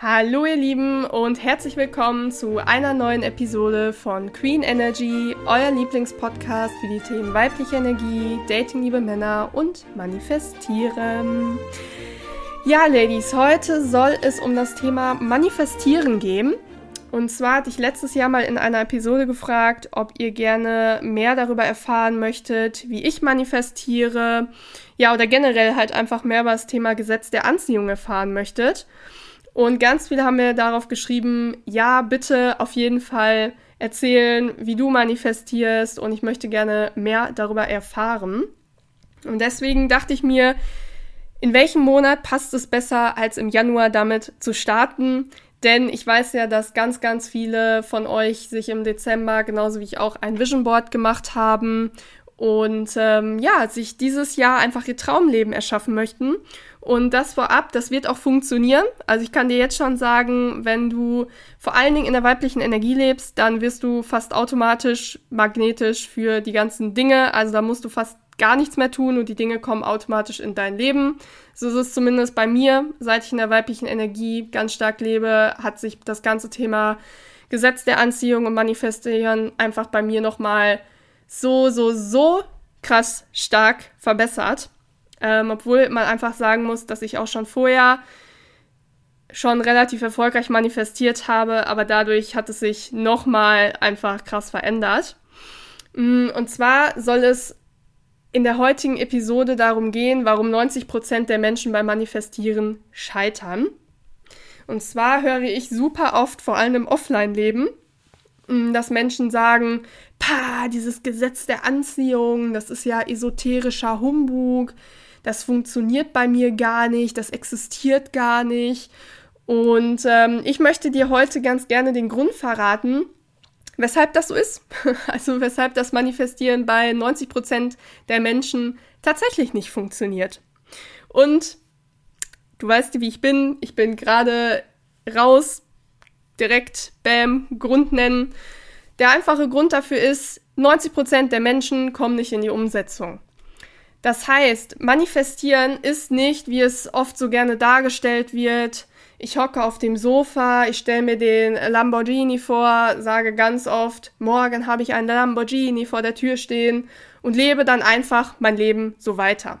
Hallo ihr Lieben und herzlich willkommen zu einer neuen Episode von Queen Energy, euer Lieblingspodcast für die Themen weibliche Energie, Dating liebe Männer und Manifestieren. Ja, Ladies, heute soll es um das Thema Manifestieren gehen. Und zwar hatte ich letztes Jahr mal in einer Episode gefragt, ob ihr gerne mehr darüber erfahren möchtet, wie ich manifestiere. Ja, oder generell halt einfach mehr über das Thema Gesetz der Anziehung erfahren möchtet. Und ganz viele haben mir darauf geschrieben, ja, bitte auf jeden Fall erzählen, wie du manifestierst und ich möchte gerne mehr darüber erfahren. Und deswegen dachte ich mir, in welchem Monat passt es besser, als im Januar damit zu starten? Denn ich weiß ja, dass ganz, ganz viele von euch sich im Dezember, genauso wie ich auch, ein Vision Board gemacht haben und ähm, ja, sich dieses Jahr einfach ihr Traumleben erschaffen möchten. Und das vorab, das wird auch funktionieren. Also ich kann dir jetzt schon sagen, wenn du vor allen Dingen in der weiblichen Energie lebst, dann wirst du fast automatisch magnetisch für die ganzen Dinge. Also da musst du fast gar nichts mehr tun und die Dinge kommen automatisch in dein Leben. So ist es zumindest bei mir. Seit ich in der weiblichen Energie ganz stark lebe, hat sich das ganze Thema Gesetz der Anziehung und Manifestieren einfach bei mir nochmal so, so, so krass stark verbessert. Ähm, obwohl man einfach sagen muss, dass ich auch schon vorher schon relativ erfolgreich manifestiert habe, aber dadurch hat es sich nochmal einfach krass verändert. Mm, und zwar soll es in der heutigen Episode darum gehen, warum 90% der Menschen beim Manifestieren scheitern. Und zwar höre ich super oft, vor allem im Offline-Leben, dass Menschen sagen, pa, dieses Gesetz der Anziehung, das ist ja esoterischer Humbug, das funktioniert bei mir gar nicht, das existiert gar nicht. Und ähm, ich möchte dir heute ganz gerne den Grund verraten, weshalb das so ist. Also weshalb das Manifestieren bei 90 Prozent der Menschen tatsächlich nicht funktioniert. Und du weißt, wie ich bin. Ich bin gerade raus, direkt, bam, Grund nennen. Der einfache Grund dafür ist, 90 Prozent der Menschen kommen nicht in die Umsetzung. Das heißt, manifestieren ist nicht, wie es oft so gerne dargestellt wird. Ich hocke auf dem Sofa, ich stelle mir den Lamborghini vor, sage ganz oft, morgen habe ich einen Lamborghini vor der Tür stehen und lebe dann einfach mein Leben so weiter.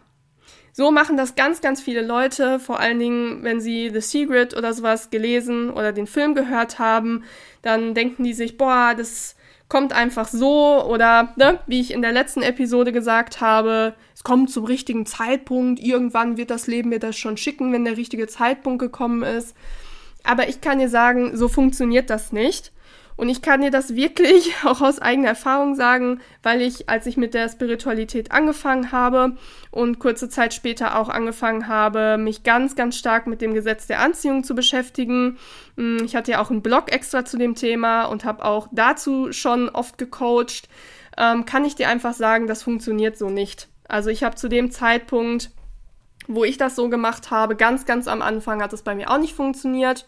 So machen das ganz, ganz viele Leute, vor allen Dingen, wenn sie The Secret oder sowas gelesen oder den Film gehört haben, dann denken die sich, boah, das kommt einfach so oder, ne, wie ich in der letzten Episode gesagt habe, es kommt zum richtigen Zeitpunkt, irgendwann wird das Leben mir das schon schicken, wenn der richtige Zeitpunkt gekommen ist. Aber ich kann dir sagen, so funktioniert das nicht. Und ich kann dir das wirklich auch aus eigener Erfahrung sagen, weil ich, als ich mit der Spiritualität angefangen habe und kurze Zeit später auch angefangen habe, mich ganz, ganz stark mit dem Gesetz der Anziehung zu beschäftigen. Hm, ich hatte ja auch einen Blog extra zu dem Thema und habe auch dazu schon oft gecoacht. Ähm, kann ich dir einfach sagen, das funktioniert so nicht. Also ich habe zu dem Zeitpunkt, wo ich das so gemacht habe, ganz, ganz am Anfang hat es bei mir auch nicht funktioniert.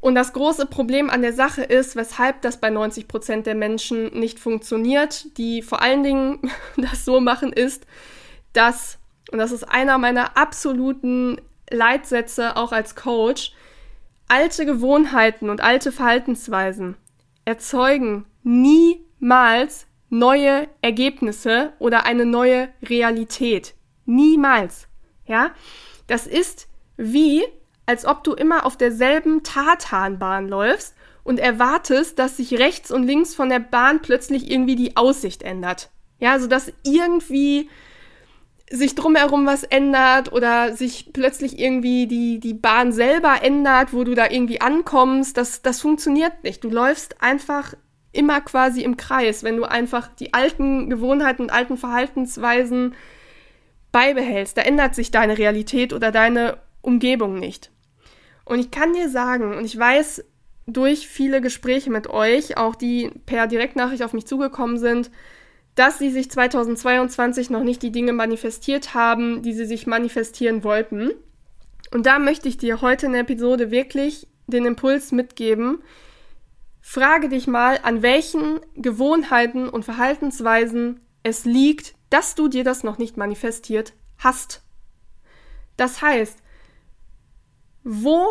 Und das große Problem an der Sache ist, weshalb das bei 90 Prozent der Menschen nicht funktioniert, die vor allen Dingen das so machen, ist, dass, und das ist einer meiner absoluten Leitsätze auch als Coach, alte Gewohnheiten und alte Verhaltensweisen erzeugen niemals neue Ergebnisse oder eine neue Realität. Niemals. Ja? Das ist wie als ob du immer auf derselben Tartanbahn läufst und erwartest, dass sich rechts und links von der Bahn plötzlich irgendwie die Aussicht ändert. Ja, also dass irgendwie sich drumherum was ändert oder sich plötzlich irgendwie die, die Bahn selber ändert, wo du da irgendwie ankommst. Das, das funktioniert nicht. Du läufst einfach immer quasi im Kreis, wenn du einfach die alten Gewohnheiten und alten Verhaltensweisen beibehältst. Da ändert sich deine Realität oder deine Umgebung nicht. Und ich kann dir sagen, und ich weiß durch viele Gespräche mit euch, auch die per Direktnachricht auf mich zugekommen sind, dass sie sich 2022 noch nicht die Dinge manifestiert haben, die sie sich manifestieren wollten. Und da möchte ich dir heute in der Episode wirklich den Impuls mitgeben. Frage dich mal, an welchen Gewohnheiten und Verhaltensweisen es liegt, dass du dir das noch nicht manifestiert hast. Das heißt, wo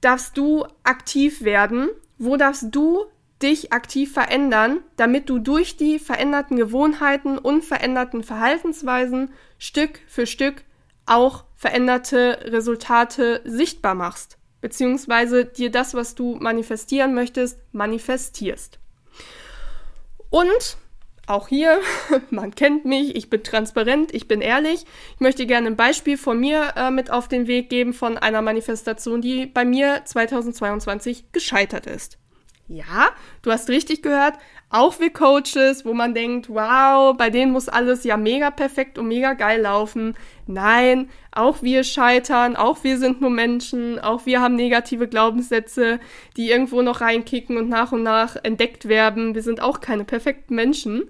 darfst du aktiv werden? Wo darfst du dich aktiv verändern, damit du durch die veränderten Gewohnheiten und veränderten Verhaltensweisen Stück für Stück auch veränderte Resultate sichtbar machst, beziehungsweise dir das, was du manifestieren möchtest, manifestierst. Und auch hier, man kennt mich, ich bin transparent, ich bin ehrlich. Ich möchte gerne ein Beispiel von mir äh, mit auf den Weg geben von einer Manifestation, die bei mir 2022 gescheitert ist. Ja, du hast richtig gehört, auch wir Coaches, wo man denkt, wow, bei denen muss alles ja mega perfekt und mega geil laufen. Nein, auch wir scheitern, auch wir sind nur Menschen, auch wir haben negative Glaubenssätze, die irgendwo noch reinkicken und nach und nach entdeckt werden. Wir sind auch keine perfekten Menschen.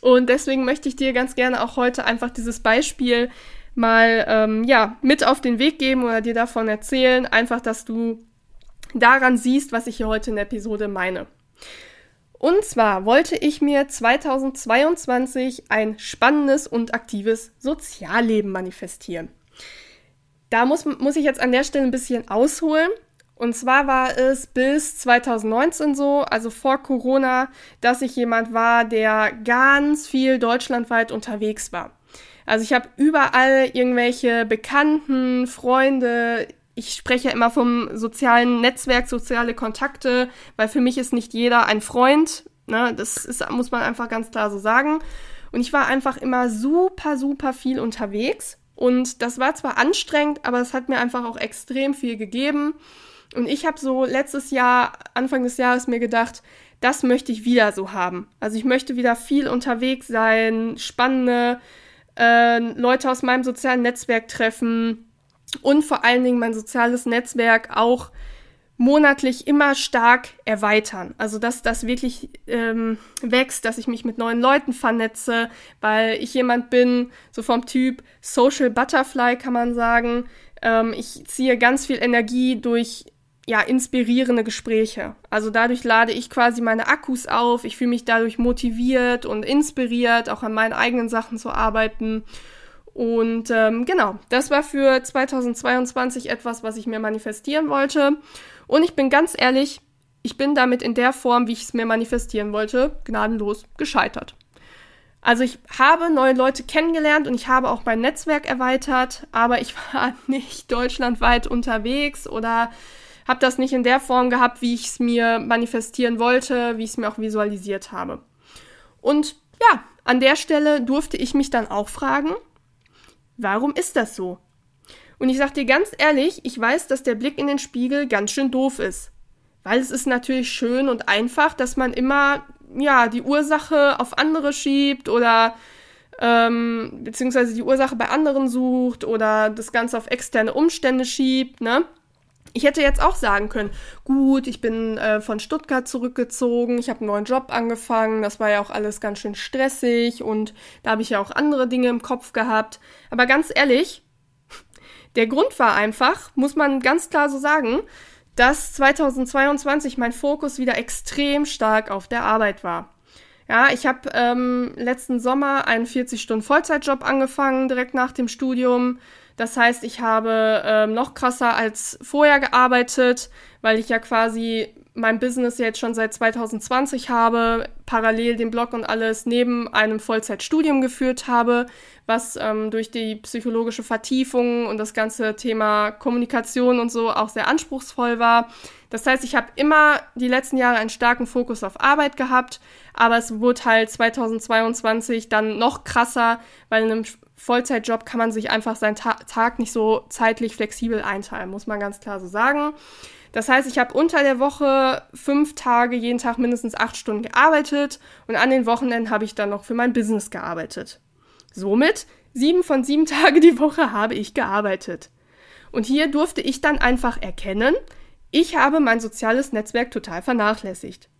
Und deswegen möchte ich dir ganz gerne auch heute einfach dieses Beispiel mal ähm, ja mit auf den Weg geben oder dir davon erzählen, einfach, dass du daran siehst, was ich hier heute in der Episode meine. Und zwar wollte ich mir 2022 ein spannendes und aktives Sozialleben manifestieren. Da muss, muss ich jetzt an der Stelle ein bisschen ausholen. Und zwar war es bis 2019 so, also vor Corona, dass ich jemand war, der ganz viel deutschlandweit unterwegs war. Also ich habe überall irgendwelche Bekannten, Freunde, ich spreche immer vom sozialen Netzwerk, soziale Kontakte, weil für mich ist nicht jeder ein Freund. Ne? Das ist, muss man einfach ganz klar so sagen. Und ich war einfach immer super, super viel unterwegs. Und das war zwar anstrengend, aber es hat mir einfach auch extrem viel gegeben. Und ich habe so letztes Jahr, Anfang des Jahres, mir gedacht, das möchte ich wieder so haben. Also ich möchte wieder viel unterwegs sein, spannende äh, Leute aus meinem sozialen Netzwerk treffen, und vor allen Dingen mein soziales Netzwerk auch monatlich immer stark erweitern. Also dass das wirklich ähm, wächst, dass ich mich mit neuen Leuten vernetze, weil ich jemand bin, so vom Typ Social Butterfly kann man sagen. Ähm, ich ziehe ganz viel Energie durch ja, inspirierende Gespräche. Also dadurch lade ich quasi meine Akkus auf, ich fühle mich dadurch motiviert und inspiriert, auch an meinen eigenen Sachen zu arbeiten. Und ähm, genau, das war für 2022 etwas, was ich mir manifestieren wollte. Und ich bin ganz ehrlich, ich bin damit in der Form, wie ich es mir manifestieren wollte, gnadenlos gescheitert. Also ich habe neue Leute kennengelernt und ich habe auch mein Netzwerk erweitert, aber ich war nicht deutschlandweit unterwegs oder habe das nicht in der Form gehabt, wie ich es mir manifestieren wollte, wie ich es mir auch visualisiert habe. Und ja, an der Stelle durfte ich mich dann auch fragen, Warum ist das so? Und ich sag dir ganz ehrlich, ich weiß, dass der Blick in den Spiegel ganz schön doof ist. Weil es ist natürlich schön und einfach, dass man immer, ja, die Ursache auf andere schiebt oder ähm, beziehungsweise die Ursache bei anderen sucht oder das Ganze auf externe Umstände schiebt, ne? Ich hätte jetzt auch sagen können, gut, ich bin äh, von Stuttgart zurückgezogen, ich habe einen neuen Job angefangen, das war ja auch alles ganz schön stressig und da habe ich ja auch andere Dinge im Kopf gehabt. Aber ganz ehrlich, der Grund war einfach, muss man ganz klar so sagen, dass 2022 mein Fokus wieder extrem stark auf der Arbeit war. Ja, ich habe ähm, letzten Sommer einen 40-Stunden-Vollzeitjob angefangen, direkt nach dem Studium. Das heißt, ich habe ähm, noch krasser als vorher gearbeitet, weil ich ja quasi mein Business jetzt schon seit 2020 habe, parallel den Blog und alles neben einem Vollzeitstudium geführt habe, was ähm, durch die psychologische Vertiefung und das ganze Thema Kommunikation und so auch sehr anspruchsvoll war. Das heißt, ich habe immer die letzten Jahre einen starken Fokus auf Arbeit gehabt, aber es wurde halt 2022 dann noch krasser, weil in einem Vollzeitjob kann man sich einfach seinen Ta Tag nicht so zeitlich flexibel einteilen, muss man ganz klar so sagen. Das heißt, ich habe unter der Woche fünf Tage, jeden Tag mindestens acht Stunden gearbeitet und an den Wochenenden habe ich dann noch für mein Business gearbeitet. Somit sieben von sieben Tage die Woche habe ich gearbeitet. Und hier durfte ich dann einfach erkennen, ich habe mein soziales Netzwerk total vernachlässigt.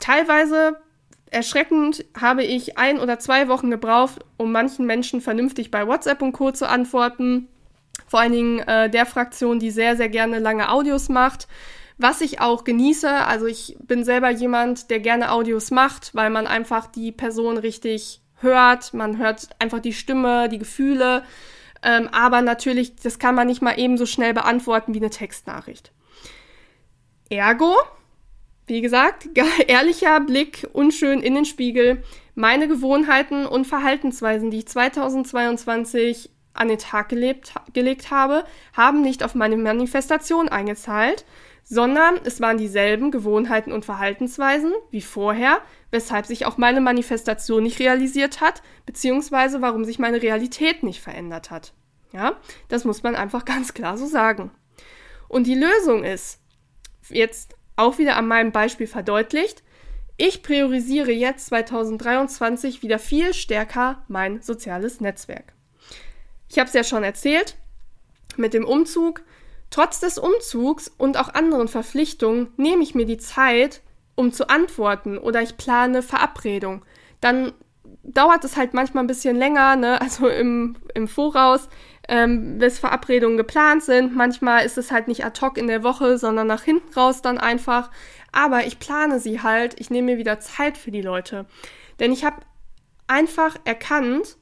Teilweise erschreckend habe ich ein oder zwei Wochen gebraucht, um manchen Menschen vernünftig bei WhatsApp und Co. zu antworten. Vor allen Dingen äh, der Fraktion, die sehr, sehr gerne lange Audios macht. Was ich auch genieße, also ich bin selber jemand, der gerne Audios macht, weil man einfach die Person richtig hört, man hört einfach die Stimme, die Gefühle. Ähm, aber natürlich, das kann man nicht mal eben so schnell beantworten wie eine Textnachricht. Ergo, wie gesagt, ehrlicher Blick, unschön in den Spiegel. Meine Gewohnheiten und Verhaltensweisen, die ich 2022 an den Tag gelebt, gelegt habe, haben nicht auf meine Manifestation eingezahlt, sondern es waren dieselben Gewohnheiten und Verhaltensweisen wie vorher, weshalb sich auch meine Manifestation nicht realisiert hat, beziehungsweise warum sich meine Realität nicht verändert hat. Ja, das muss man einfach ganz klar so sagen. Und die Lösung ist, jetzt auch wieder an meinem Beispiel verdeutlicht, ich priorisiere jetzt 2023 wieder viel stärker mein soziales Netzwerk. Ich habe es ja schon erzählt, mit dem Umzug. Trotz des Umzugs und auch anderen Verpflichtungen nehme ich mir die Zeit, um zu antworten oder ich plane Verabredung. Dann dauert es halt manchmal ein bisschen länger, ne? also im, im Voraus, ähm, bis Verabredungen geplant sind. Manchmal ist es halt nicht ad hoc in der Woche, sondern nach hinten raus dann einfach. Aber ich plane sie halt, ich nehme mir wieder Zeit für die Leute. Denn ich habe einfach erkannt,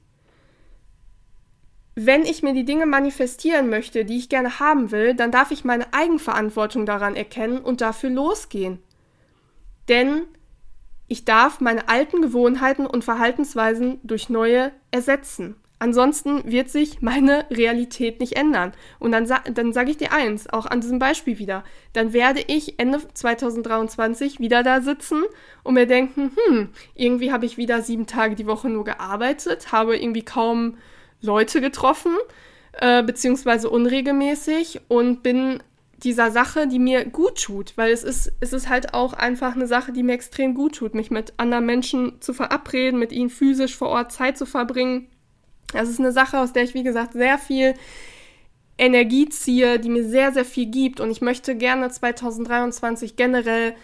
wenn ich mir die Dinge manifestieren möchte, die ich gerne haben will, dann darf ich meine Eigenverantwortung daran erkennen und dafür losgehen. Denn ich darf meine alten Gewohnheiten und Verhaltensweisen durch neue ersetzen. Ansonsten wird sich meine Realität nicht ändern. Und dann, dann sage ich dir eins, auch an diesem Beispiel wieder. Dann werde ich Ende 2023 wieder da sitzen und mir denken, hm, irgendwie habe ich wieder sieben Tage die Woche nur gearbeitet, habe irgendwie kaum Leute getroffen, äh, beziehungsweise unregelmäßig und bin dieser Sache, die mir gut tut, weil es ist, es ist halt auch einfach eine Sache, die mir extrem gut tut, mich mit anderen Menschen zu verabreden, mit ihnen physisch vor Ort Zeit zu verbringen. Das ist eine Sache, aus der ich, wie gesagt, sehr viel Energie ziehe, die mir sehr, sehr viel gibt. Und ich möchte gerne 2023 generell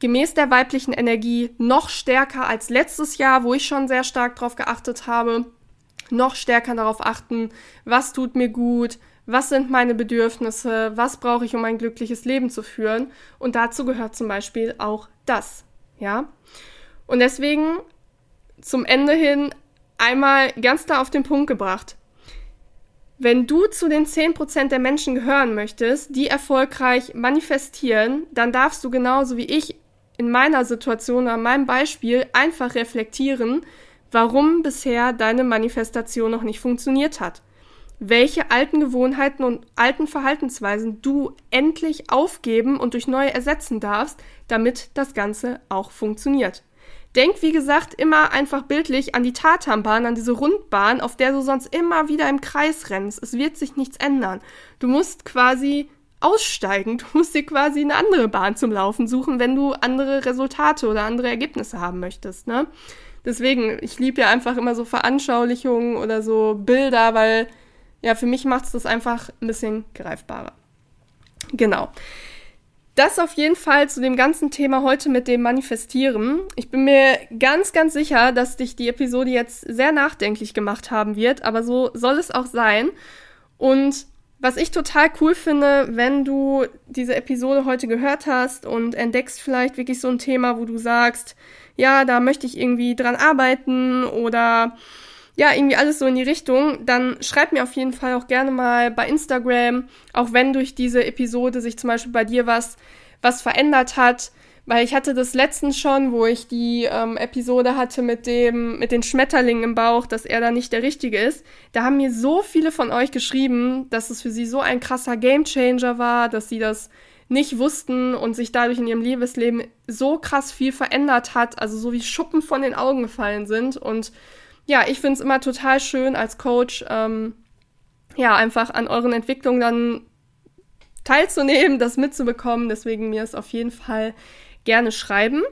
gemäß der weiblichen Energie noch stärker als letztes Jahr, wo ich schon sehr stark darauf geachtet habe, noch stärker darauf achten, was tut mir gut, was sind meine Bedürfnisse, was brauche ich, um ein glückliches Leben zu führen. Und dazu gehört zum Beispiel auch das. Ja. Und deswegen zum Ende hin einmal ganz da auf den Punkt gebracht. Wenn du zu den 10% der Menschen gehören möchtest, die erfolgreich manifestieren, dann darfst du genauso wie ich in meiner Situation, an meinem Beispiel einfach reflektieren, warum bisher deine Manifestation noch nicht funktioniert hat. Welche alten Gewohnheiten und alten Verhaltensweisen du endlich aufgeben und durch neue ersetzen darfst, damit das Ganze auch funktioniert. Denk, wie gesagt, immer einfach bildlich an die Tatanbahn, an diese Rundbahn, auf der du sonst immer wieder im Kreis rennst. Es wird sich nichts ändern. Du musst quasi aussteigen. Du musst dir quasi eine andere Bahn zum Laufen suchen, wenn du andere Resultate oder andere Ergebnisse haben möchtest. Ne? Deswegen, ich liebe ja einfach immer so Veranschaulichungen oder so Bilder, weil ja, für mich macht es das einfach ein bisschen greifbarer. Genau. Das auf jeden Fall zu dem ganzen Thema heute mit dem Manifestieren. Ich bin mir ganz, ganz sicher, dass dich die Episode jetzt sehr nachdenklich gemacht haben wird, aber so soll es auch sein. Und was ich total cool finde, wenn du diese Episode heute gehört hast und entdeckst vielleicht wirklich so ein Thema, wo du sagst, ja, da möchte ich irgendwie dran arbeiten oder ja, irgendwie alles so in die Richtung, dann schreib mir auf jeden Fall auch gerne mal bei Instagram, auch wenn durch diese Episode sich zum Beispiel bei dir was, was verändert hat. Weil ich hatte das letztens schon, wo ich die ähm, Episode hatte mit dem, mit den Schmetterlingen im Bauch, dass er da nicht der Richtige ist. Da haben mir so viele von euch geschrieben, dass es für sie so ein krasser Gamechanger war, dass sie das nicht wussten und sich dadurch in ihrem Liebesleben so krass viel verändert hat, also so wie Schuppen von den Augen gefallen sind. Und ja, ich finde es immer total schön als Coach, ähm, ja, einfach an euren Entwicklungen dann teilzunehmen, das mitzubekommen. Deswegen mir es auf jeden Fall gerne schreiben.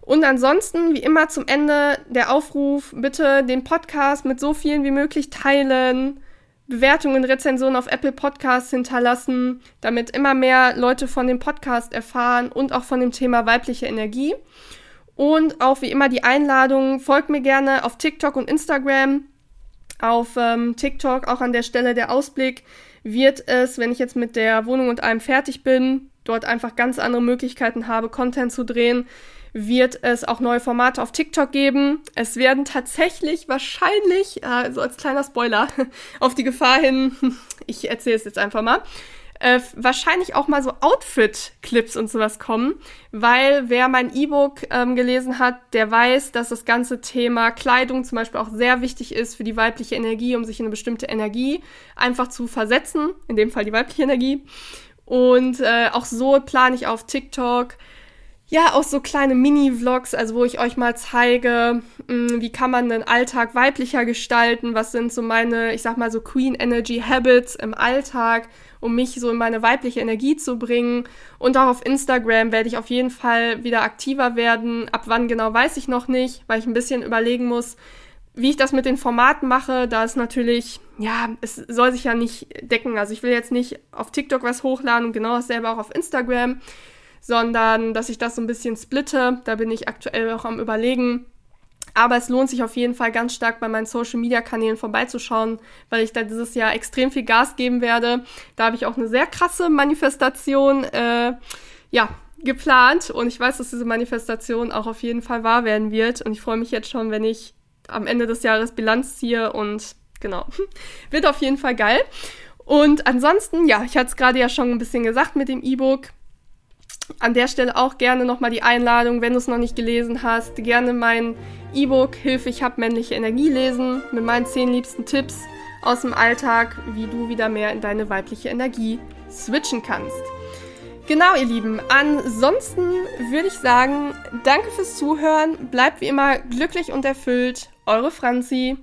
Und ansonsten, wie immer zum Ende der Aufruf, bitte den Podcast mit so vielen wie möglich teilen, Bewertungen, Rezensionen auf Apple Podcasts hinterlassen, damit immer mehr Leute von dem Podcast erfahren und auch von dem Thema weibliche Energie. Und auch wie immer die Einladung, folgt mir gerne auf TikTok und Instagram. Auf ähm, TikTok auch an der Stelle der Ausblick wird es, wenn ich jetzt mit der Wohnung und allem fertig bin, dort einfach ganz andere Möglichkeiten habe, Content zu drehen, wird es auch neue Formate auf TikTok geben. Es werden tatsächlich wahrscheinlich, also als kleiner Spoiler, auf die Gefahr hin, ich erzähle es jetzt einfach mal, äh, wahrscheinlich auch mal so Outfit-Clips und sowas kommen, weil wer mein E-Book ähm, gelesen hat, der weiß, dass das ganze Thema Kleidung zum Beispiel auch sehr wichtig ist für die weibliche Energie, um sich in eine bestimmte Energie einfach zu versetzen, in dem Fall die weibliche Energie. Und äh, auch so plane ich auf TikTok ja, auch so kleine Mini-Vlogs, also wo ich euch mal zeige, mh, mm, wie kann man den Alltag weiblicher gestalten, was sind so meine, ich sag mal so Queen Energy Habits im Alltag, um mich so in meine weibliche Energie zu bringen. Und auch auf Instagram werde ich auf jeden Fall wieder aktiver werden. Ab wann genau weiß ich noch nicht, weil ich ein bisschen überlegen muss, wie ich das mit den Formaten mache. Da ist natürlich, ja, es soll sich ja nicht decken. Also ich will jetzt nicht auf TikTok was hochladen und genau dasselbe auch auf Instagram sondern dass ich das so ein bisschen splitte. Da bin ich aktuell auch am Überlegen. Aber es lohnt sich auf jeden Fall ganz stark bei meinen Social Media Kanälen vorbeizuschauen, weil ich da dieses Jahr extrem viel Gas geben werde. Da habe ich auch eine sehr krasse Manifestation, äh, ja, geplant und ich weiß, dass diese Manifestation auch auf jeden Fall wahr werden wird und ich freue mich jetzt schon, wenn ich am Ende des Jahres Bilanz ziehe und genau, wird auf jeden Fall geil. Und ansonsten, ja, ich hatte es gerade ja schon ein bisschen gesagt mit dem E-Book an der Stelle auch gerne nochmal die Einladung, wenn du es noch nicht gelesen hast, gerne mein E-Book Hilfe, ich habe männliche Energie lesen mit meinen zehn liebsten Tipps aus dem Alltag, wie du wieder mehr in deine weibliche Energie switchen kannst. Genau, ihr Lieben. Ansonsten würde ich sagen, danke fürs Zuhören. Bleibt wie immer glücklich und erfüllt. Eure Franzi.